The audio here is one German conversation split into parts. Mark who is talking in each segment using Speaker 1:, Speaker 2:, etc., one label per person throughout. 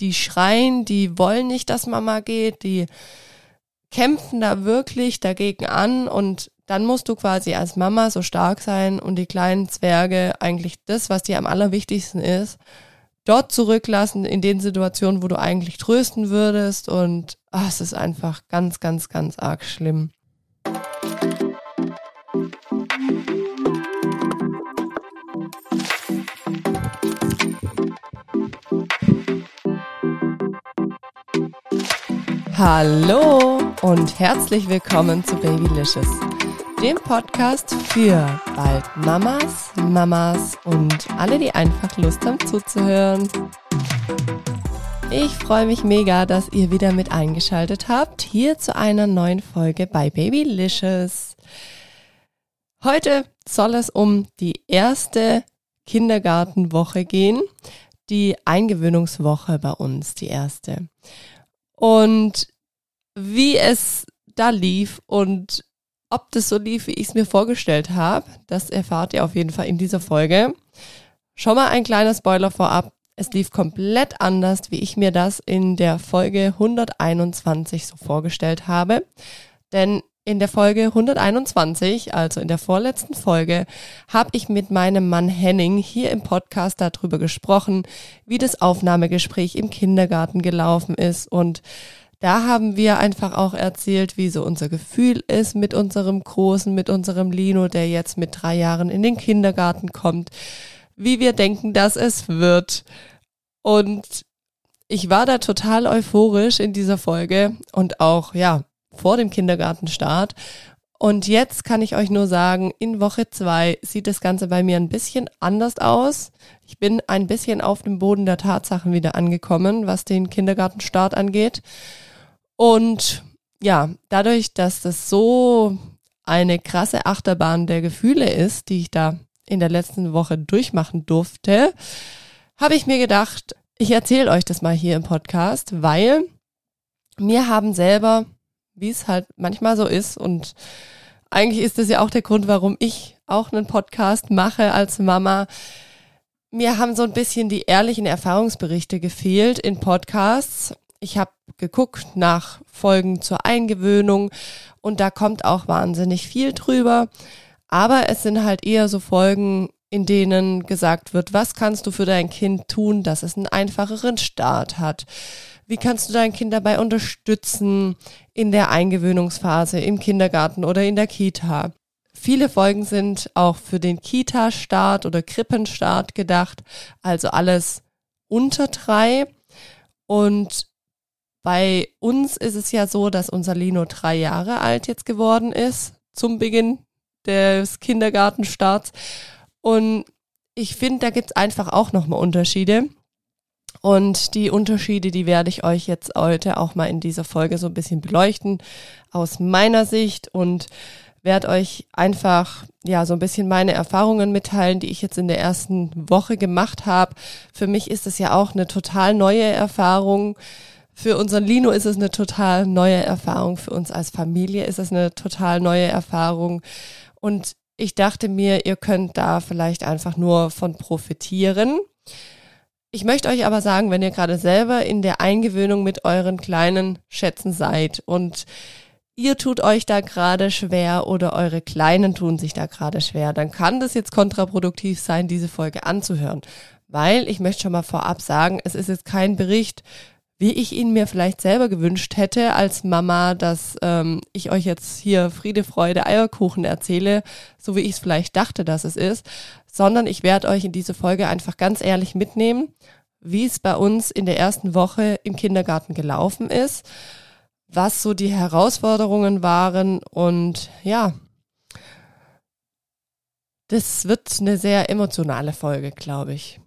Speaker 1: die schreien, die wollen nicht, dass Mama geht, die kämpfen da wirklich dagegen an und dann musst du quasi als Mama so stark sein und die kleinen Zwerge eigentlich das, was dir am allerwichtigsten ist, dort zurücklassen in den Situationen, wo du eigentlich trösten würdest und ach, es ist einfach ganz, ganz, ganz arg schlimm. Hallo und herzlich willkommen zu Babylicious, dem Podcast für bald Mamas, Mamas und alle, die einfach Lust haben zuzuhören. Ich freue mich mega, dass ihr wieder mit eingeschaltet habt, hier zu einer neuen Folge bei Babylicious. Heute soll es um die erste Kindergartenwoche gehen, die Eingewöhnungswoche bei uns, die erste. Und wie es da lief und ob das so lief, wie ich es mir vorgestellt habe, das erfahrt ihr auf jeden Fall in dieser Folge. Schon mal ein kleiner Spoiler vorab. Es lief komplett anders, wie ich mir das in der Folge 121 so vorgestellt habe. Denn in der Folge 121, also in der vorletzten Folge, habe ich mit meinem Mann Henning hier im Podcast darüber gesprochen, wie das Aufnahmegespräch im Kindergarten gelaufen ist. Und da haben wir einfach auch erzählt, wie so unser Gefühl ist mit unserem Großen, mit unserem Lino, der jetzt mit drei Jahren in den Kindergarten kommt, wie wir denken, dass es wird. Und ich war da total euphorisch in dieser Folge und auch, ja, vor dem Kindergartenstart. Und jetzt kann ich euch nur sagen, in Woche zwei sieht das Ganze bei mir ein bisschen anders aus. Ich bin ein bisschen auf dem Boden der Tatsachen wieder angekommen, was den Kindergartenstart angeht. Und ja, dadurch, dass das so eine krasse Achterbahn der Gefühle ist, die ich da in der letzten Woche durchmachen durfte, habe ich mir gedacht, ich erzähle euch das mal hier im Podcast, weil mir haben selber wie es halt manchmal so ist. Und eigentlich ist das ja auch der Grund, warum ich auch einen Podcast mache als Mama. Mir haben so ein bisschen die ehrlichen Erfahrungsberichte gefehlt in Podcasts. Ich habe geguckt nach Folgen zur Eingewöhnung und da kommt auch wahnsinnig viel drüber. Aber es sind halt eher so Folgen, in denen gesagt wird, was kannst du für dein Kind tun, dass es einen einfacheren Start hat? Wie kannst du dein Kind dabei unterstützen in der Eingewöhnungsphase im Kindergarten oder in der Kita? Viele Folgen sind auch für den Kita-Start oder Krippenstart gedacht, also alles unter drei. Und bei uns ist es ja so, dass unser Lino drei Jahre alt jetzt geworden ist zum Beginn des Kindergartenstarts. Und ich finde, da gibt es einfach auch nochmal Unterschiede. Und die Unterschiede, die werde ich euch jetzt heute auch mal in dieser Folge so ein bisschen beleuchten aus meiner Sicht und werde euch einfach ja so ein bisschen meine Erfahrungen mitteilen, die ich jetzt in der ersten Woche gemacht habe. Für mich ist es ja auch eine total neue Erfahrung. Für unseren Lino ist es eine total neue Erfahrung. Für uns als Familie ist es eine total neue Erfahrung. Und ich dachte mir, ihr könnt da vielleicht einfach nur von profitieren. Ich möchte euch aber sagen, wenn ihr gerade selber in der Eingewöhnung mit euren kleinen Schätzen seid und ihr tut euch da gerade schwer oder eure Kleinen tun sich da gerade schwer, dann kann das jetzt kontraproduktiv sein, diese Folge anzuhören. Weil ich möchte schon mal vorab sagen, es ist jetzt kein Bericht, wie ich ihn mir vielleicht selber gewünscht hätte als Mama, dass ähm, ich euch jetzt hier Friede, Freude, Eierkuchen erzähle, so wie ich es vielleicht dachte, dass es ist, sondern ich werde euch in diese Folge einfach ganz ehrlich mitnehmen, wie es bei uns in der ersten Woche im Kindergarten gelaufen ist, was so die Herausforderungen waren und ja, das wird eine sehr emotionale Folge, glaube ich.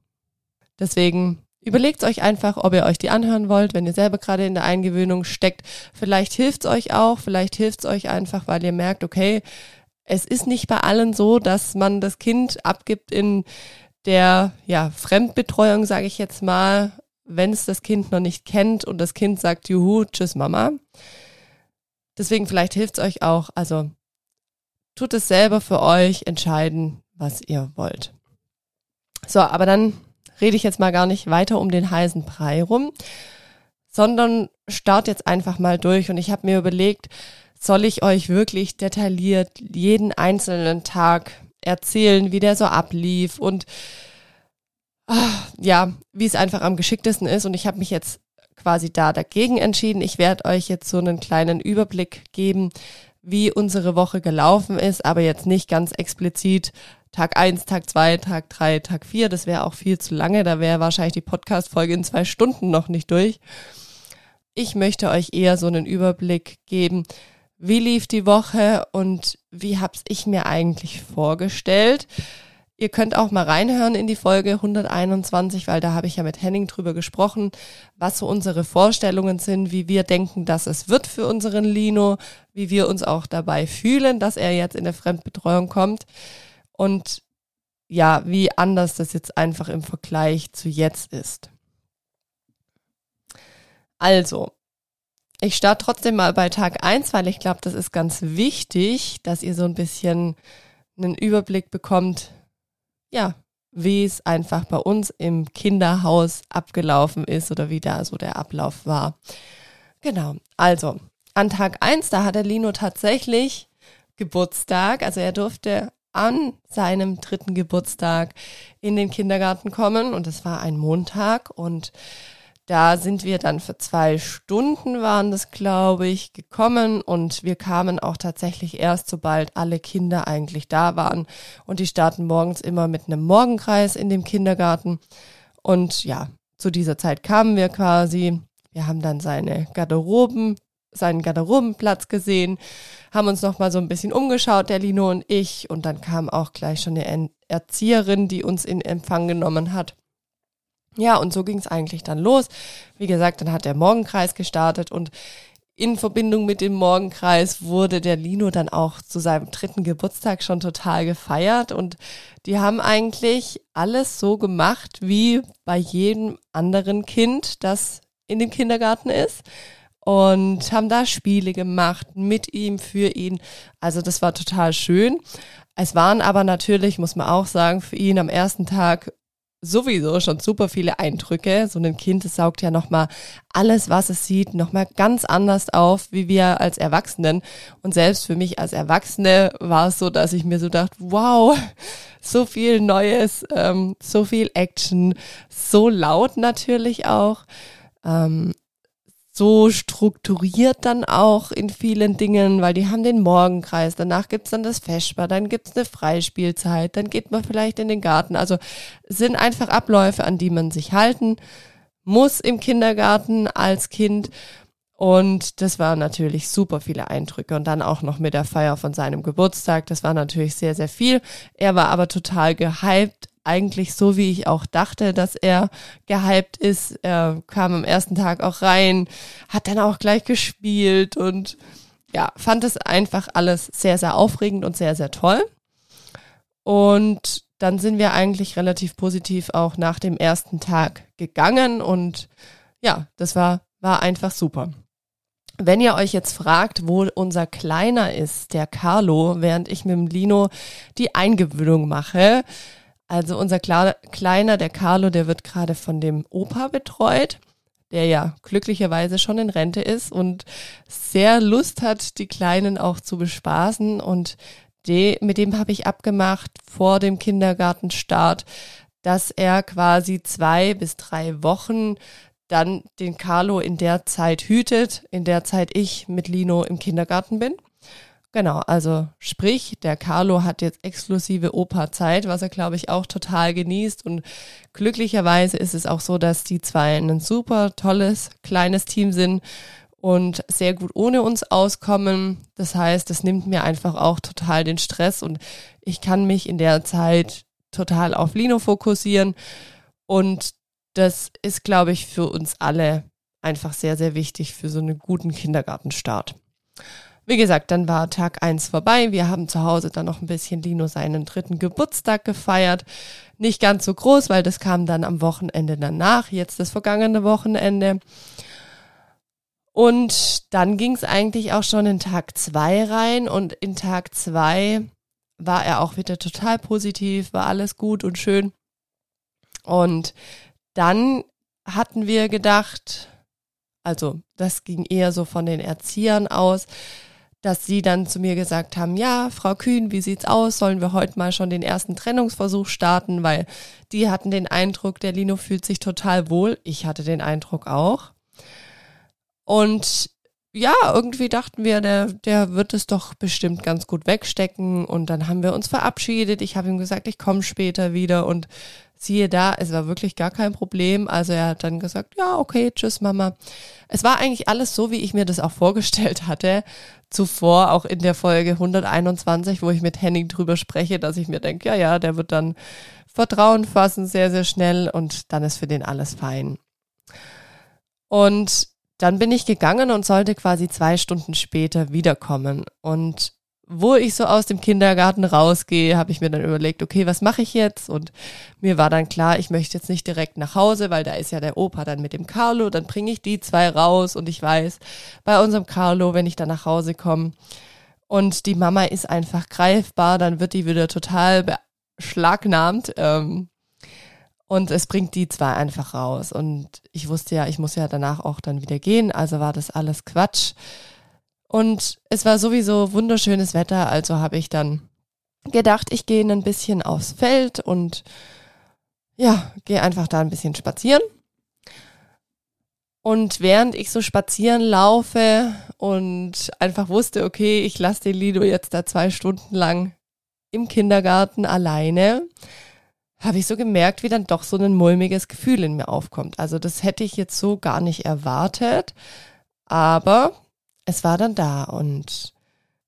Speaker 1: Deswegen überlegt euch einfach, ob ihr euch die anhören wollt, wenn ihr selber gerade in der Eingewöhnung steckt. Vielleicht hilft es euch auch, vielleicht hilft es euch einfach, weil ihr merkt, okay, es ist nicht bei allen so, dass man das Kind abgibt in der ja, Fremdbetreuung, sage ich jetzt mal, wenn es das Kind noch nicht kennt und das Kind sagt, juhu, tschüss Mama. Deswegen vielleicht hilft es euch auch. Also tut es selber für euch, entscheiden, was ihr wollt. So, aber dann rede ich jetzt mal gar nicht weiter um den heißen Brei rum, sondern start jetzt einfach mal durch. Und ich habe mir überlegt, soll ich euch wirklich detailliert jeden einzelnen Tag erzählen, wie der so ablief und ach, ja, wie es einfach am geschicktesten ist. Und ich habe mich jetzt quasi da dagegen entschieden. Ich werde euch jetzt so einen kleinen Überblick geben, wie unsere Woche gelaufen ist, aber jetzt nicht ganz explizit Tag eins, Tag zwei, Tag drei, Tag vier. Das wäre auch viel zu lange. Da wäre wahrscheinlich die Podcast-Folge in zwei Stunden noch nicht durch. Ich möchte euch eher so einen Überblick geben, wie lief die Woche und wie hab's ich mir eigentlich vorgestellt. Ihr könnt auch mal reinhören in die Folge 121, weil da habe ich ja mit Henning drüber gesprochen, was so unsere Vorstellungen sind, wie wir denken, dass es wird für unseren Lino, wie wir uns auch dabei fühlen, dass er jetzt in der Fremdbetreuung kommt und ja, wie anders das jetzt einfach im Vergleich zu jetzt ist. Also, ich starte trotzdem mal bei Tag eins, weil ich glaube, das ist ganz wichtig, dass ihr so ein bisschen einen Überblick bekommt, ja, wie es einfach bei uns im Kinderhaus abgelaufen ist oder wie da so der Ablauf war. Genau, also an Tag eins da hatte Lino tatsächlich Geburtstag, also er durfte an seinem dritten Geburtstag in den Kindergarten kommen und es war ein Montag und da sind wir dann für zwei Stunden waren das, glaube ich, gekommen und wir kamen auch tatsächlich erst, sobald alle Kinder eigentlich da waren. Und die starten morgens immer mit einem Morgenkreis in dem Kindergarten. Und ja, zu dieser Zeit kamen wir quasi. Wir haben dann seine Garderoben, seinen Garderobenplatz gesehen, haben uns noch mal so ein bisschen umgeschaut, der Lino und ich. Und dann kam auch gleich schon eine Erzieherin, die uns in Empfang genommen hat. Ja, und so ging es eigentlich dann los. Wie gesagt, dann hat der Morgenkreis gestartet und in Verbindung mit dem Morgenkreis wurde der Lino dann auch zu seinem dritten Geburtstag schon total gefeiert und die haben eigentlich alles so gemacht wie bei jedem anderen Kind, das in dem Kindergarten ist und haben da Spiele gemacht mit ihm, für ihn. Also das war total schön. Es waren aber natürlich, muss man auch sagen, für ihn am ersten Tag sowieso schon super viele Eindrücke. So ein Kind, das saugt ja nochmal alles, was es sieht, nochmal ganz anders auf, wie wir als Erwachsenen. Und selbst für mich als Erwachsene war es so, dass ich mir so dachte, wow, so viel Neues, ähm, so viel Action, so laut natürlich auch. Ähm, so strukturiert dann auch in vielen Dingen, weil die haben den Morgenkreis, danach gibt's dann das Feschbar, dann gibt's eine Freispielzeit, dann geht man vielleicht in den Garten. Also sind einfach Abläufe, an die man sich halten muss im Kindergarten als Kind. Und das waren natürlich super viele Eindrücke. Und dann auch noch mit der Feier von seinem Geburtstag. Das war natürlich sehr, sehr viel. Er war aber total gehypt eigentlich so, wie ich auch dachte, dass er gehypt ist. Er kam am ersten Tag auch rein, hat dann auch gleich gespielt und ja, fand es einfach alles sehr, sehr aufregend und sehr, sehr toll. Und dann sind wir eigentlich relativ positiv auch nach dem ersten Tag gegangen und ja, das war, war einfach super. Wenn ihr euch jetzt fragt, wo unser Kleiner ist, der Carlo, während ich mit dem Lino die Eingewöhnung mache, also unser Kleiner, der Carlo, der wird gerade von dem Opa betreut, der ja glücklicherweise schon in Rente ist und sehr Lust hat, die Kleinen auch zu bespaßen. Und de, mit dem habe ich abgemacht vor dem Kindergartenstart, dass er quasi zwei bis drei Wochen dann den Carlo in der Zeit hütet, in der Zeit ich mit Lino im Kindergarten bin. Genau, also sprich, der Carlo hat jetzt exklusive Opa-Zeit, was er, glaube ich, auch total genießt. Und glücklicherweise ist es auch so, dass die zwei ein super tolles, kleines Team sind und sehr gut ohne uns auskommen. Das heißt, das nimmt mir einfach auch total den Stress und ich kann mich in der Zeit total auf Lino fokussieren. Und das ist, glaube ich, für uns alle einfach sehr, sehr wichtig für so einen guten Kindergartenstart. Wie gesagt, dann war Tag eins vorbei. Wir haben zu Hause dann noch ein bisschen Lino seinen dritten Geburtstag gefeiert. Nicht ganz so groß, weil das kam dann am Wochenende danach, jetzt das vergangene Wochenende. Und dann ging es eigentlich auch schon in Tag zwei rein und in Tag zwei war er auch wieder total positiv, war alles gut und schön. Und dann hatten wir gedacht, also das ging eher so von den Erziehern aus, dass sie dann zu mir gesagt haben, ja, Frau Kühn, wie sieht's aus? Sollen wir heute mal schon den ersten Trennungsversuch starten? Weil die hatten den Eindruck, der Lino fühlt sich total wohl. Ich hatte den Eindruck auch. Und ja, irgendwie dachten wir, der, der wird es doch bestimmt ganz gut wegstecken. Und dann haben wir uns verabschiedet. Ich habe ihm gesagt, ich komme später wieder. Und siehe da, es war wirklich gar kein Problem. Also er hat dann gesagt, ja, okay, tschüss, Mama. Es war eigentlich alles so, wie ich mir das auch vorgestellt hatte. Zuvor, auch in der Folge 121, wo ich mit Henning drüber spreche, dass ich mir denke, ja, ja, der wird dann Vertrauen fassen, sehr, sehr schnell und dann ist für den alles fein. Und dann bin ich gegangen und sollte quasi zwei Stunden später wiederkommen. Und wo ich so aus dem Kindergarten rausgehe, habe ich mir dann überlegt, okay, was mache ich jetzt? Und mir war dann klar, ich möchte jetzt nicht direkt nach Hause, weil da ist ja der Opa dann mit dem Carlo, dann bringe ich die zwei raus und ich weiß, bei unserem Carlo, wenn ich dann nach Hause komme und die Mama ist einfach greifbar, dann wird die wieder total beschlagnahmt. Ähm, und es bringt die zwei einfach raus. Und ich wusste ja, ich muss ja danach auch dann wieder gehen, also war das alles Quatsch. Und es war sowieso wunderschönes Wetter, also habe ich dann gedacht, ich gehe ein bisschen aufs Feld und ja, gehe einfach da ein bisschen spazieren. Und während ich so spazieren laufe und einfach wusste, okay, ich lasse den Lido jetzt da zwei Stunden lang im Kindergarten alleine, habe ich so gemerkt, wie dann doch so ein mulmiges Gefühl in mir aufkommt. Also das hätte ich jetzt so gar nicht erwartet, aber es war dann da und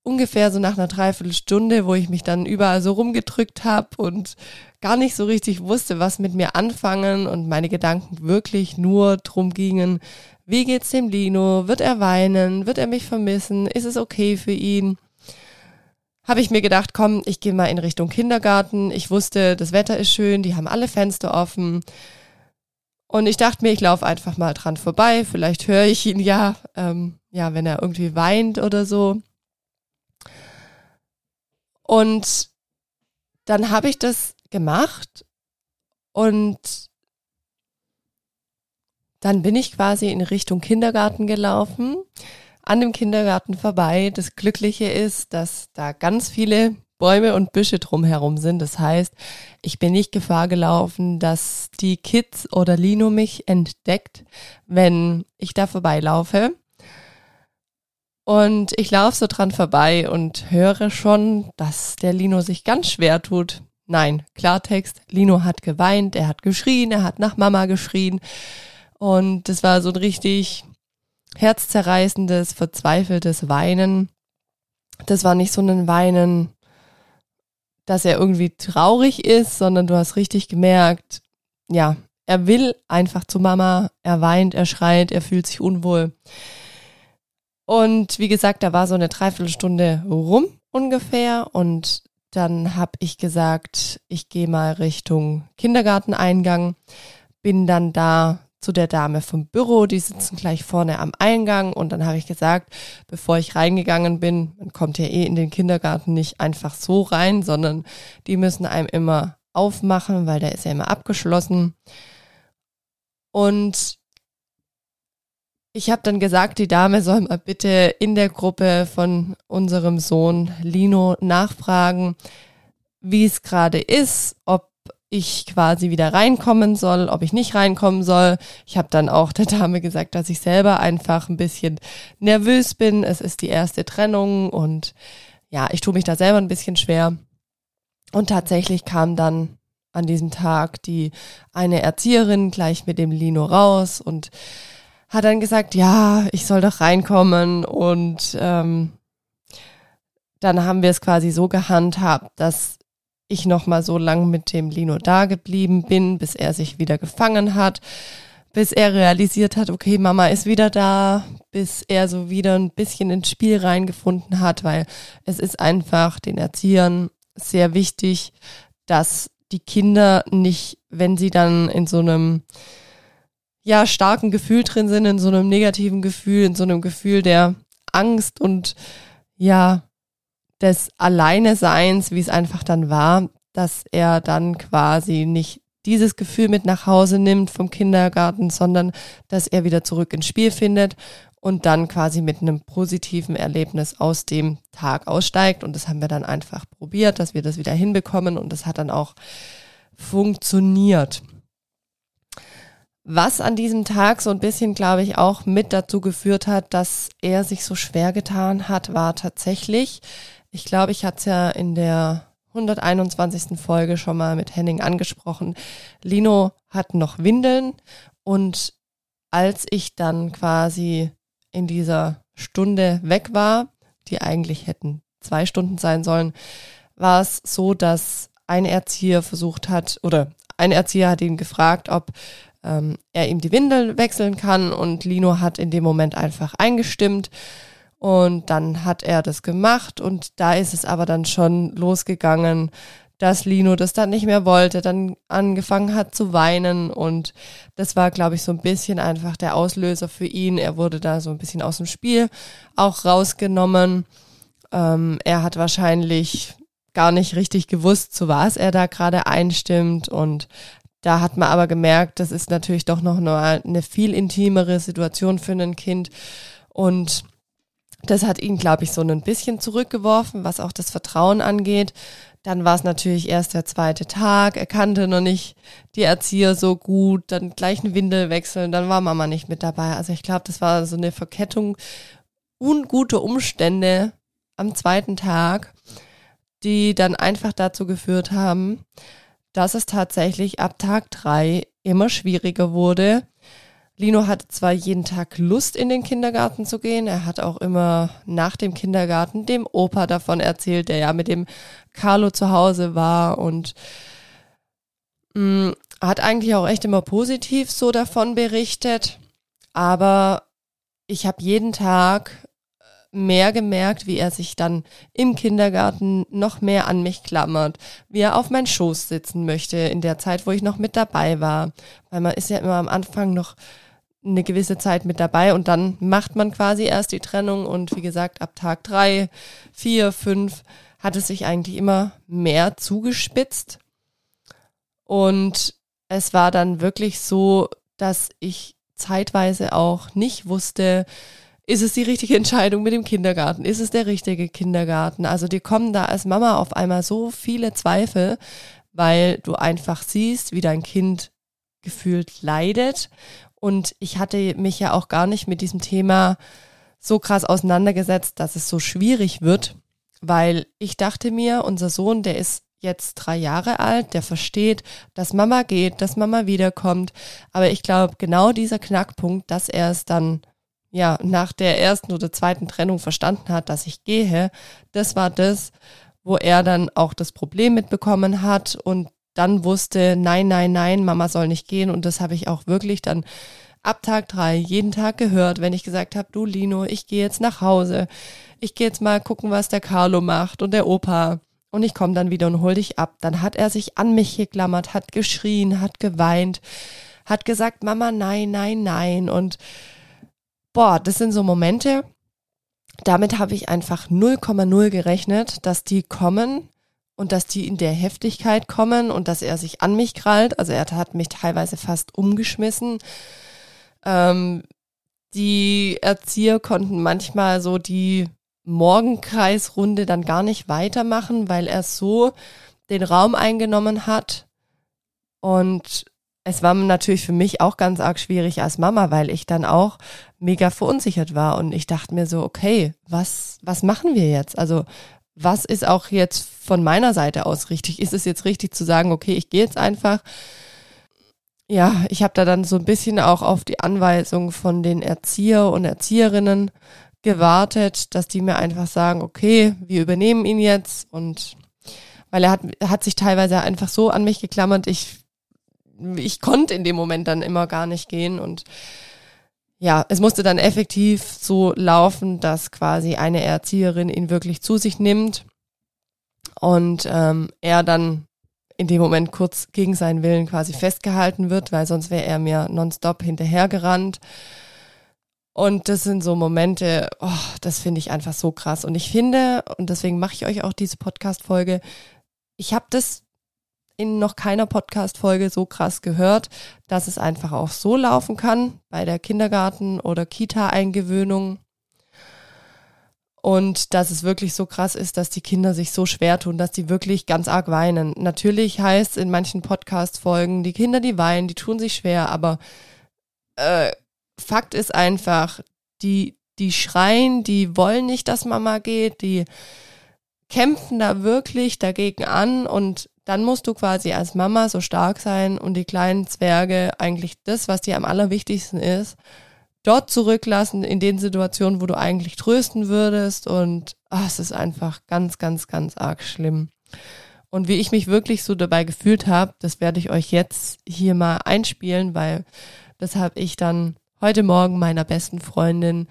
Speaker 1: ungefähr so nach einer Dreiviertelstunde, wo ich mich dann überall so rumgedrückt habe und gar nicht so richtig wusste, was mit mir anfangen und meine Gedanken wirklich nur drum gingen, wie geht's dem Lino? Wird er weinen? Wird er mich vermissen? Ist es okay für ihn? Habe ich mir gedacht, komm, ich gehe mal in Richtung Kindergarten. Ich wusste, das Wetter ist schön, die haben alle Fenster offen. Und ich dachte mir, ich laufe einfach mal dran vorbei. Vielleicht höre ich ihn ja, ähm, ja, wenn er irgendwie weint oder so. Und dann habe ich das gemacht und dann bin ich quasi in Richtung Kindergarten gelaufen an dem Kindergarten vorbei. Das Glückliche ist, dass da ganz viele Bäume und Büsche drumherum sind. Das heißt, ich bin nicht Gefahr gelaufen, dass die Kids oder Lino mich entdeckt, wenn ich da vorbeilaufe. Und ich laufe so dran vorbei und höre schon, dass der Lino sich ganz schwer tut. Nein, Klartext, Lino hat geweint, er hat geschrien, er hat nach Mama geschrien. Und das war so ein richtig herzzerreißendes, verzweifeltes Weinen. Das war nicht so ein Weinen, dass er irgendwie traurig ist, sondern du hast richtig gemerkt, ja, er will einfach zu Mama, er weint, er schreit, er fühlt sich unwohl. Und wie gesagt, da war so eine Dreiviertelstunde rum ungefähr und dann habe ich gesagt, ich gehe mal Richtung Kindergarteneingang, bin dann da zu der Dame vom Büro, die sitzen gleich vorne am Eingang und dann habe ich gesagt, bevor ich reingegangen bin, man kommt ja eh in den Kindergarten nicht einfach so rein, sondern die müssen einem immer aufmachen, weil der ist ja immer abgeschlossen. Und ich habe dann gesagt, die Dame soll mal bitte in der Gruppe von unserem Sohn Lino nachfragen, wie es gerade ist, ob ich quasi wieder reinkommen soll, ob ich nicht reinkommen soll. Ich habe dann auch der Dame gesagt, dass ich selber einfach ein bisschen nervös bin. Es ist die erste Trennung und ja, ich tue mich da selber ein bisschen schwer. Und tatsächlich kam dann an diesem Tag die eine Erzieherin gleich mit dem Lino raus und hat dann gesagt, ja, ich soll doch reinkommen und ähm, dann haben wir es quasi so gehandhabt, dass ich noch mal so lang mit dem Lino da geblieben bin, bis er sich wieder gefangen hat, bis er realisiert hat, okay, Mama ist wieder da, bis er so wieder ein bisschen ins Spiel reingefunden hat, weil es ist einfach den Erziehern sehr wichtig, dass die Kinder nicht, wenn sie dann in so einem ja starken Gefühl drin sind, in so einem negativen Gefühl, in so einem Gefühl der Angst und ja des Alleineseins, wie es einfach dann war, dass er dann quasi nicht dieses Gefühl mit nach Hause nimmt vom Kindergarten, sondern dass er wieder zurück ins Spiel findet und dann quasi mit einem positiven Erlebnis aus dem Tag aussteigt. Und das haben wir dann einfach probiert, dass wir das wieder hinbekommen und das hat dann auch funktioniert. Was an diesem Tag so ein bisschen, glaube ich, auch mit dazu geführt hat, dass er sich so schwer getan hat, war tatsächlich, ich glaube, ich hatte es ja in der 121. Folge schon mal mit Henning angesprochen. Lino hat noch Windeln und als ich dann quasi in dieser Stunde weg war, die eigentlich hätten zwei Stunden sein sollen, war es so, dass ein Erzieher versucht hat oder ein Erzieher hat ihn gefragt, ob ähm, er ihm die Windel wechseln kann und Lino hat in dem Moment einfach eingestimmt und dann hat er das gemacht und da ist es aber dann schon losgegangen, dass Lino das dann nicht mehr wollte, dann angefangen hat zu weinen und das war, glaube ich, so ein bisschen einfach der Auslöser für ihn. Er wurde da so ein bisschen aus dem Spiel auch rausgenommen. Ähm, er hat wahrscheinlich gar nicht richtig gewusst, zu was er da gerade einstimmt und da hat man aber gemerkt, das ist natürlich doch noch eine, eine viel intimere Situation für ein Kind. Und das hat ihn, glaube ich, so ein bisschen zurückgeworfen, was auch das Vertrauen angeht. Dann war es natürlich erst der zweite Tag. Er kannte noch nicht die Erzieher so gut. Dann gleich eine Windel wechseln. Dann war Mama nicht mit dabei. Also ich glaube, das war so eine Verkettung ungute Umstände am zweiten Tag, die dann einfach dazu geführt haben, dass es tatsächlich ab Tag drei immer schwieriger wurde. Lino hatte zwar jeden Tag Lust, in den Kindergarten zu gehen. Er hat auch immer nach dem Kindergarten dem Opa davon erzählt, der ja mit dem Carlo zu Hause war und mh, mm, hat eigentlich auch echt immer positiv so davon berichtet. Aber ich habe jeden Tag mehr gemerkt, wie er sich dann im Kindergarten noch mehr an mich klammert, wie er auf meinen Schoß sitzen möchte in der Zeit, wo ich noch mit dabei war. Weil man ist ja immer am Anfang noch eine gewisse Zeit mit dabei und dann macht man quasi erst die Trennung und wie gesagt, ab Tag drei, vier, fünf hat es sich eigentlich immer mehr zugespitzt. Und es war dann wirklich so, dass ich zeitweise auch nicht wusste, ist es die richtige Entscheidung mit dem Kindergarten? Ist es der richtige Kindergarten? Also dir kommen da als Mama auf einmal so viele Zweifel, weil du einfach siehst, wie dein Kind gefühlt leidet. Und ich hatte mich ja auch gar nicht mit diesem Thema so krass auseinandergesetzt, dass es so schwierig wird, weil ich dachte mir, unser Sohn, der ist jetzt drei Jahre alt, der versteht, dass Mama geht, dass Mama wiederkommt. Aber ich glaube, genau dieser Knackpunkt, dass er es dann ja, nach der ersten oder zweiten Trennung verstanden hat, dass ich gehe, das war das, wo er dann auch das Problem mitbekommen hat und dann wusste, nein, nein, nein, Mama soll nicht gehen. Und das habe ich auch wirklich dann ab Tag drei jeden Tag gehört, wenn ich gesagt habe, du Lino, ich gehe jetzt nach Hause. Ich gehe jetzt mal gucken, was der Carlo macht und der Opa. Und ich komme dann wieder und hol dich ab. Dann hat er sich an mich geklammert, hat geschrien, hat geweint, hat gesagt, Mama, nein, nein, nein. Und boah, das sind so Momente, damit habe ich einfach 0,0 gerechnet, dass die kommen und dass die in der Heftigkeit kommen und dass er sich an mich krallt. Also er hat mich teilweise fast umgeschmissen. Ähm, die Erzieher konnten manchmal so die Morgenkreisrunde dann gar nicht weitermachen, weil er so den Raum eingenommen hat und es war natürlich für mich auch ganz arg schwierig als Mama, weil ich dann auch mega verunsichert war und ich dachte mir so, okay, was, was machen wir jetzt? Also, was ist auch jetzt von meiner Seite aus richtig? Ist es jetzt richtig zu sagen, okay, ich gehe jetzt einfach? Ja, ich habe da dann so ein bisschen auch auf die Anweisung von den Erzieher und Erzieherinnen gewartet, dass die mir einfach sagen, okay, wir übernehmen ihn jetzt und weil er hat, hat sich teilweise einfach so an mich geklammert, ich ich konnte in dem Moment dann immer gar nicht gehen und ja, es musste dann effektiv so laufen, dass quasi eine Erzieherin ihn wirklich zu sich nimmt und ähm, er dann in dem Moment kurz gegen seinen Willen quasi festgehalten wird, weil sonst wäre er mir nonstop hinterhergerannt. Und das sind so Momente, oh, das finde ich einfach so krass. Und ich finde, und deswegen mache ich euch auch diese Podcast-Folge, ich habe das in noch keiner Podcast-Folge so krass gehört, dass es einfach auch so laufen kann bei der Kindergarten- oder Kita-Eingewöhnung. Und dass es wirklich so krass ist, dass die Kinder sich so schwer tun, dass die wirklich ganz arg weinen. Natürlich heißt in manchen Podcast-Folgen, die Kinder, die weinen, die tun sich schwer, aber äh, Fakt ist einfach, die, die schreien, die wollen nicht, dass Mama geht, die kämpfen da wirklich dagegen an und dann musst du quasi als Mama so stark sein und die kleinen Zwerge eigentlich das, was dir am allerwichtigsten ist, dort zurücklassen in den Situationen, wo du eigentlich trösten würdest und ach, es ist einfach ganz, ganz, ganz arg schlimm. Und wie ich mich wirklich so dabei gefühlt habe, das werde ich euch jetzt hier mal einspielen, weil das habe ich dann heute Morgen meiner besten Freundin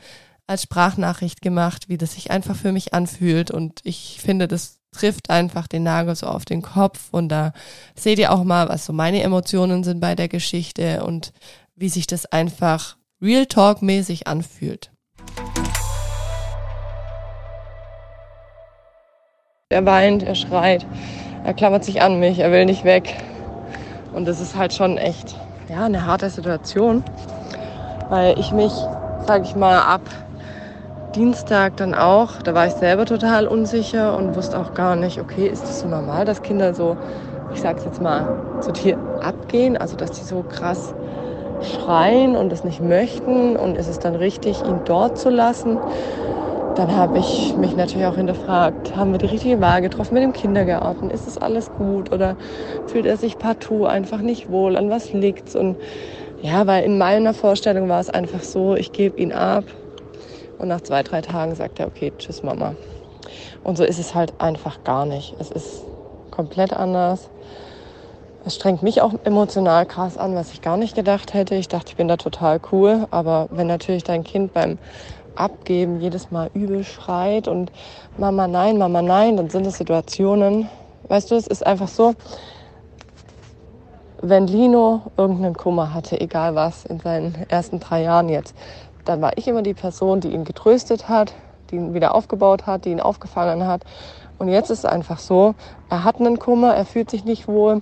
Speaker 1: als Sprachnachricht gemacht, wie das sich einfach für mich anfühlt. Und ich finde, das trifft einfach den Nagel so auf den Kopf. Und da seht ihr auch mal, was so meine Emotionen sind bei der Geschichte und wie sich das einfach Real Talk mäßig anfühlt. Er weint, er schreit, er klammert sich an mich, er will nicht weg. Und das ist halt schon echt, ja, eine harte Situation, weil ich mich, sag ich mal, ab Dienstag dann auch, da war ich selber total unsicher und wusste auch gar nicht, okay, ist das so normal, dass Kinder so, ich sag's jetzt mal, zu Tier abgehen, also dass die so krass schreien und es nicht möchten und ist es dann richtig, ihn dort zu lassen? Dann habe ich mich natürlich auch hinterfragt, haben wir die richtige Wahl getroffen mit dem Kindergarten? Ist es alles gut oder fühlt er sich partout einfach nicht wohl? An was liegt's? Und ja, weil in meiner Vorstellung war es einfach so, ich gebe ihn ab und nach zwei, drei Tagen sagt er, okay, tschüss Mama. Und so ist es halt einfach gar nicht. Es ist komplett anders. Es strengt mich auch emotional krass an, was ich gar nicht gedacht hätte. Ich dachte, ich bin da total cool. Aber wenn natürlich dein Kind beim Abgeben jedes Mal übel schreit und Mama nein, Mama nein, dann sind es Situationen. Weißt du, es ist einfach so, wenn Lino irgendeinen Kummer hatte, egal was, in seinen ersten drei Jahren jetzt, dann war ich immer die Person, die ihn getröstet hat, die ihn wieder aufgebaut hat, die ihn aufgefangen hat. Und jetzt ist es einfach so, er hat einen Kummer, er fühlt sich nicht wohl,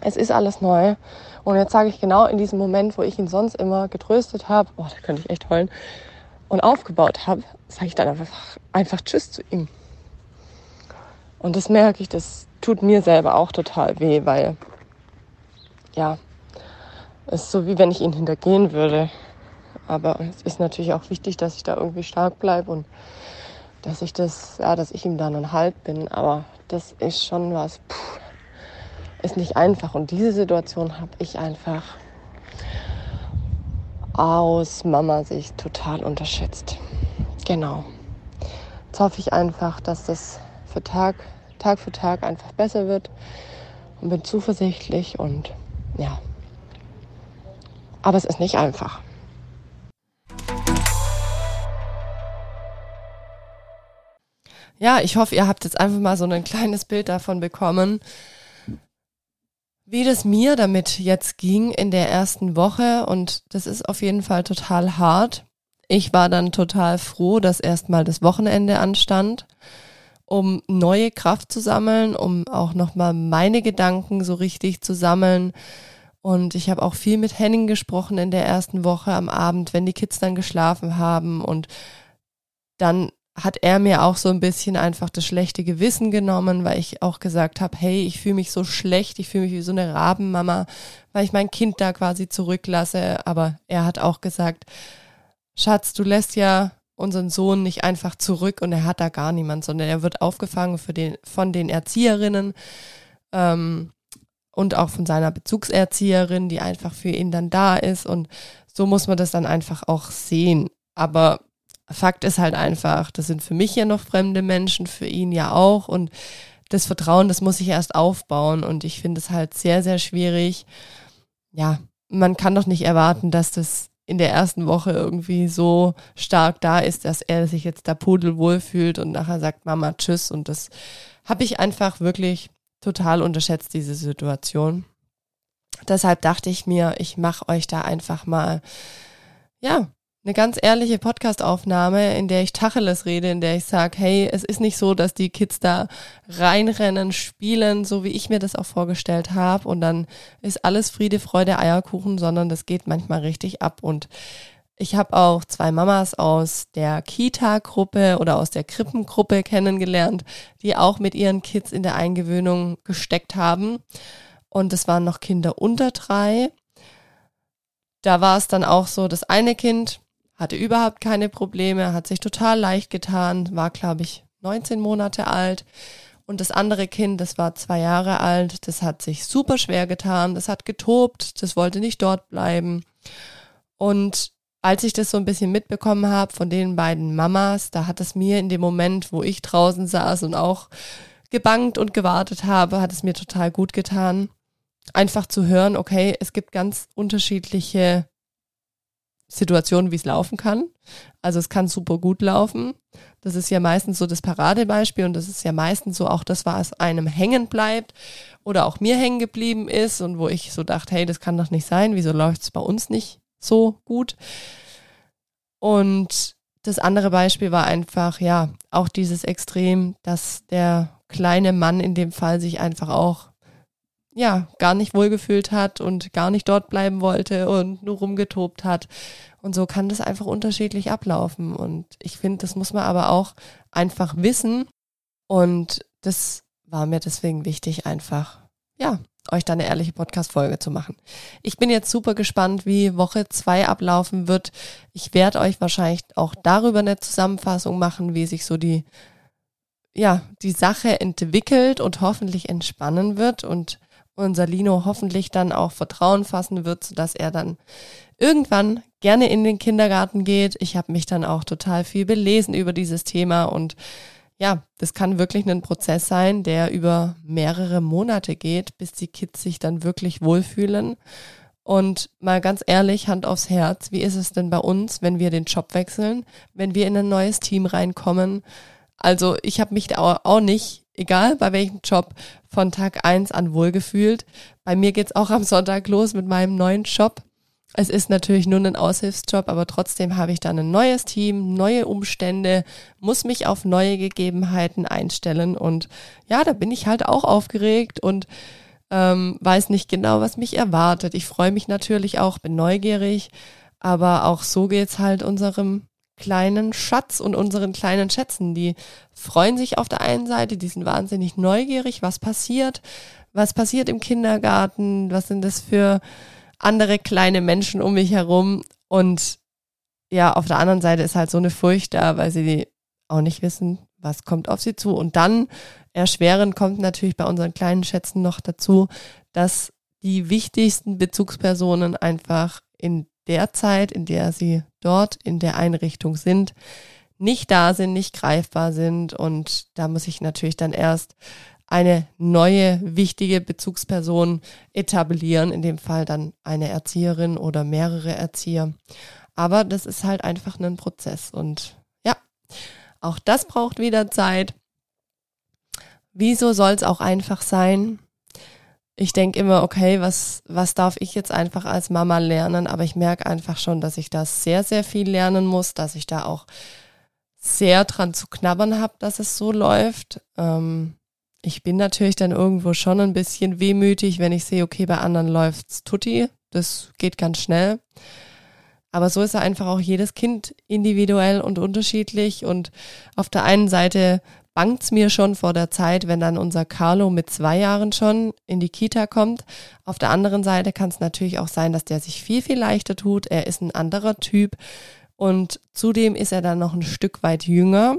Speaker 1: es ist alles neu. Und jetzt sage ich genau in diesem Moment, wo ich ihn sonst immer getröstet habe, oh, da könnte ich echt heulen, und aufgebaut habe, sage ich dann einfach, einfach Tschüss zu ihm. Und das merke ich, das tut mir selber auch total weh, weil, ja, es ist so wie wenn ich ihn hintergehen würde. Aber es ist natürlich auch wichtig, dass ich da irgendwie stark bleibe und dass ich das, ja, dass ich ihm dann Halt bin. Aber das ist schon was, puh, ist nicht einfach. Und diese Situation habe ich einfach aus Mama-Sicht total unterschätzt. Genau. Jetzt hoffe ich einfach, dass das für Tag, Tag für Tag einfach besser wird und bin zuversichtlich und ja. Aber es ist nicht einfach. Ja, ich hoffe, ihr habt jetzt einfach mal so ein kleines Bild davon bekommen, wie das mir damit jetzt ging in der ersten Woche. Und das ist auf jeden Fall total hart. Ich war dann total froh, dass erstmal das Wochenende anstand, um neue Kraft zu sammeln, um auch nochmal meine Gedanken so richtig zu sammeln. Und ich habe auch viel mit Henning gesprochen in der ersten Woche am Abend, wenn die Kids dann geschlafen haben und dann hat er mir auch so ein bisschen einfach das schlechte Gewissen genommen, weil ich auch gesagt habe, hey, ich fühle mich so schlecht, ich fühle mich wie so eine Rabenmama, weil ich mein Kind da quasi zurücklasse. Aber er hat auch gesagt, Schatz, du lässt ja unseren Sohn nicht einfach zurück und er hat da gar niemand, sondern er wird aufgefangen für den, von den Erzieherinnen ähm, und auch von seiner Bezugserzieherin, die einfach für ihn dann da ist. Und so muss man das dann einfach auch sehen. Aber Fakt ist halt einfach, das sind für mich ja noch fremde Menschen, für ihn ja auch. Und das Vertrauen, das muss ich erst aufbauen. Und ich finde es halt sehr, sehr schwierig. Ja, man kann doch nicht erwarten, dass das in der ersten Woche irgendwie so stark da ist, dass er sich jetzt da pudelwohl fühlt und nachher sagt Mama Tschüss. Und das habe ich einfach wirklich total unterschätzt, diese Situation. Deshalb dachte ich mir, ich mache euch da einfach mal, ja, eine ganz ehrliche Podcastaufnahme, in der ich Tacheles rede, in der ich sage, hey, es ist nicht so, dass die Kids da reinrennen, spielen, so wie ich mir das auch vorgestellt habe und dann ist alles Friede, Freude, Eierkuchen, sondern das geht manchmal richtig ab und ich habe auch zwei Mamas aus der Kita-Gruppe oder aus der Krippengruppe kennengelernt, die auch mit ihren Kids in der Eingewöhnung gesteckt haben. Und es waren noch Kinder unter drei. Da war es dann auch so, das eine Kind hatte überhaupt keine Probleme, hat sich total leicht getan, war, glaube ich, 19 Monate alt. Und das andere Kind, das war zwei Jahre alt, das hat sich super schwer getan, das hat getobt, das wollte nicht dort bleiben. Und als ich das so ein bisschen mitbekommen habe von den beiden Mamas, da hat es mir in dem Moment, wo ich draußen saß und auch gebangt und gewartet habe, hat es mir total gut getan, einfach zu hören, okay, es gibt ganz unterschiedliche Situationen, wie es laufen kann. Also es kann super gut laufen. Das ist ja meistens so das Paradebeispiel und das ist ja meistens so auch das, was einem hängen bleibt oder auch mir hängen geblieben ist und wo ich so dachte, hey, das kann doch nicht sein, wieso läuft es bei uns nicht so gut? Und das andere Beispiel war einfach, ja, auch dieses Extrem, dass der kleine Mann in dem Fall sich einfach auch ja, gar nicht wohlgefühlt hat und gar nicht dort bleiben wollte und nur rumgetobt hat. Und so kann das einfach unterschiedlich ablaufen. Und ich finde, das muss man aber auch einfach wissen. Und das war mir deswegen wichtig, einfach, ja, euch da eine ehrliche Podcast-Folge zu machen. Ich bin jetzt super gespannt, wie Woche zwei ablaufen wird. Ich werde euch wahrscheinlich auch darüber eine Zusammenfassung machen, wie sich so die, ja, die Sache entwickelt und hoffentlich entspannen wird und unser Lino hoffentlich dann auch Vertrauen fassen wird, sodass er dann irgendwann gerne in den Kindergarten geht. Ich habe mich dann auch total viel belesen über dieses Thema und ja, das kann wirklich ein Prozess sein, der über mehrere Monate geht, bis die Kids sich dann wirklich wohlfühlen. Und mal ganz ehrlich, Hand aufs Herz, wie ist es denn bei uns, wenn wir den Job wechseln, wenn wir in ein neues Team reinkommen? Also ich habe mich da auch nicht, egal bei welchem Job, von Tag eins an wohlgefühlt. Bei mir geht's auch am Sonntag los mit meinem neuen Job. Es ist natürlich nur ein Aushilfsjob, aber trotzdem habe ich dann ein neues Team, neue Umstände, muss mich auf neue Gegebenheiten einstellen und ja, da bin ich halt auch aufgeregt und ähm, weiß nicht genau, was mich erwartet. Ich freue mich natürlich auch, bin neugierig, aber auch so geht's halt unserem kleinen Schatz und unseren kleinen Schätzen. Die freuen sich auf der einen Seite, die sind wahnsinnig neugierig, was passiert, was passiert im Kindergarten, was sind das für andere kleine Menschen um mich herum. Und ja, auf der anderen Seite ist halt so eine Furcht da, weil sie auch nicht wissen, was kommt auf sie zu. Und dann erschwerend kommt natürlich bei unseren kleinen Schätzen noch dazu, dass die wichtigsten Bezugspersonen einfach in der Zeit, in der sie dort in der Einrichtung sind, nicht da sind, nicht greifbar sind. Und da muss ich natürlich dann erst eine neue wichtige Bezugsperson etablieren, in dem Fall dann eine Erzieherin oder mehrere Erzieher. Aber das ist halt einfach ein Prozess und ja, auch das braucht wieder Zeit. Wieso soll es auch einfach sein? Ich denke immer, okay, was, was darf ich jetzt einfach als Mama lernen? Aber ich merke einfach schon, dass ich da sehr, sehr viel lernen muss, dass ich da auch sehr dran zu knabbern habe, dass es so läuft. Ähm, ich bin natürlich dann irgendwo schon ein bisschen wehmütig, wenn ich sehe, okay, bei anderen läuft's tutti. Das geht ganz schnell. Aber so ist einfach auch jedes Kind individuell und unterschiedlich. Und auf der einen Seite bangt's mir schon vor der Zeit, wenn dann unser Carlo mit zwei Jahren schon in die Kita kommt. Auf der anderen Seite kann es natürlich auch sein, dass der sich viel, viel leichter tut. Er ist ein anderer Typ. Und zudem ist er dann noch ein Stück weit jünger.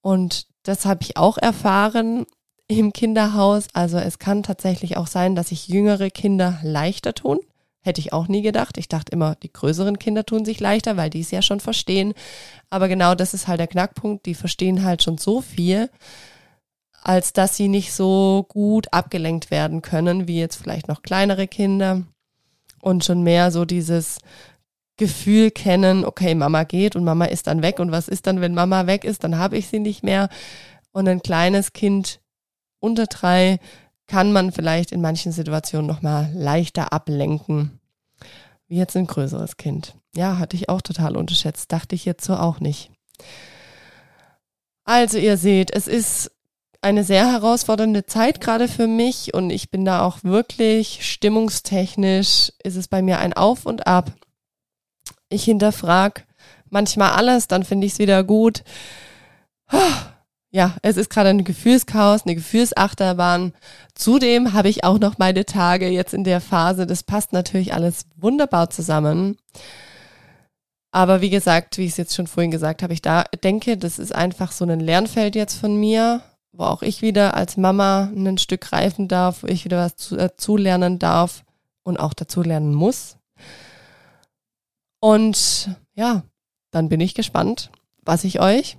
Speaker 1: Und das habe ich auch erfahren im Kinderhaus. Also es kann tatsächlich auch sein, dass sich jüngere Kinder leichter tun. Hätte ich auch nie gedacht. Ich dachte immer, die größeren Kinder tun sich leichter, weil die es ja schon verstehen. Aber genau das ist halt der Knackpunkt. Die verstehen halt schon so viel, als dass sie nicht so gut abgelenkt werden können, wie jetzt vielleicht noch kleinere Kinder. Und schon mehr so dieses Gefühl kennen, okay, Mama geht und Mama ist dann weg. Und was ist dann, wenn Mama weg ist? Dann habe ich sie nicht mehr. Und ein kleines Kind unter drei kann man vielleicht in manchen Situationen nochmal leichter ablenken, wie jetzt ein größeres Kind. ja, hatte ich auch total unterschätzt. Dachte ich jetzt so auch nicht. Also ihr seht, es ist eine sehr herausfordernde Zeit gerade für mich und ich bin da auch wirklich stimmungstechnisch ist es bei mir ein Auf und Ab. Ich hinterfrag manchmal alles, dann finde ich es wieder gut. Ja, es ist gerade ein Gefühlschaos, eine Gefühlsachterbahn. Zudem habe ich auch noch meine Tage jetzt in der Phase. Das passt natürlich alles wunderbar zusammen. Aber wie gesagt, wie ich es jetzt schon vorhin gesagt habe, ich da denke, das ist einfach so ein Lernfeld jetzt von mir, wo auch ich wieder als Mama ein Stück reifen darf, wo ich wieder was zu, dazu äh, darf und auch dazu lernen muss. Und ja, dann bin ich gespannt, was ich euch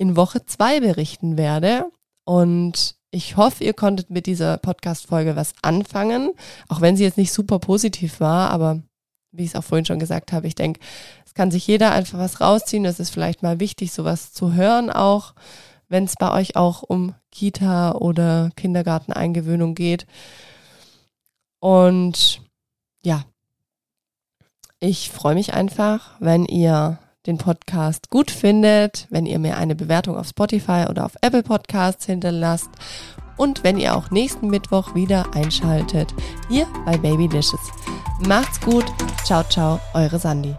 Speaker 1: in Woche zwei berichten werde. Und ich hoffe, ihr konntet mit dieser Podcast-Folge was anfangen, auch wenn sie jetzt nicht super positiv war, aber wie ich es auch vorhin schon gesagt habe, ich denke, es kann sich jeder einfach was rausziehen. Es ist vielleicht mal wichtig, sowas zu hören, auch wenn es bei euch auch um Kita oder Kindergarteneingewöhnung geht. Und ja, ich freue mich einfach, wenn ihr den Podcast gut findet, wenn ihr mir eine Bewertung auf Spotify oder auf Apple Podcasts hinterlasst und wenn ihr auch nächsten Mittwoch wieder einschaltet hier bei Babylicious. Macht's gut. Ciao, ciao, eure Sandy.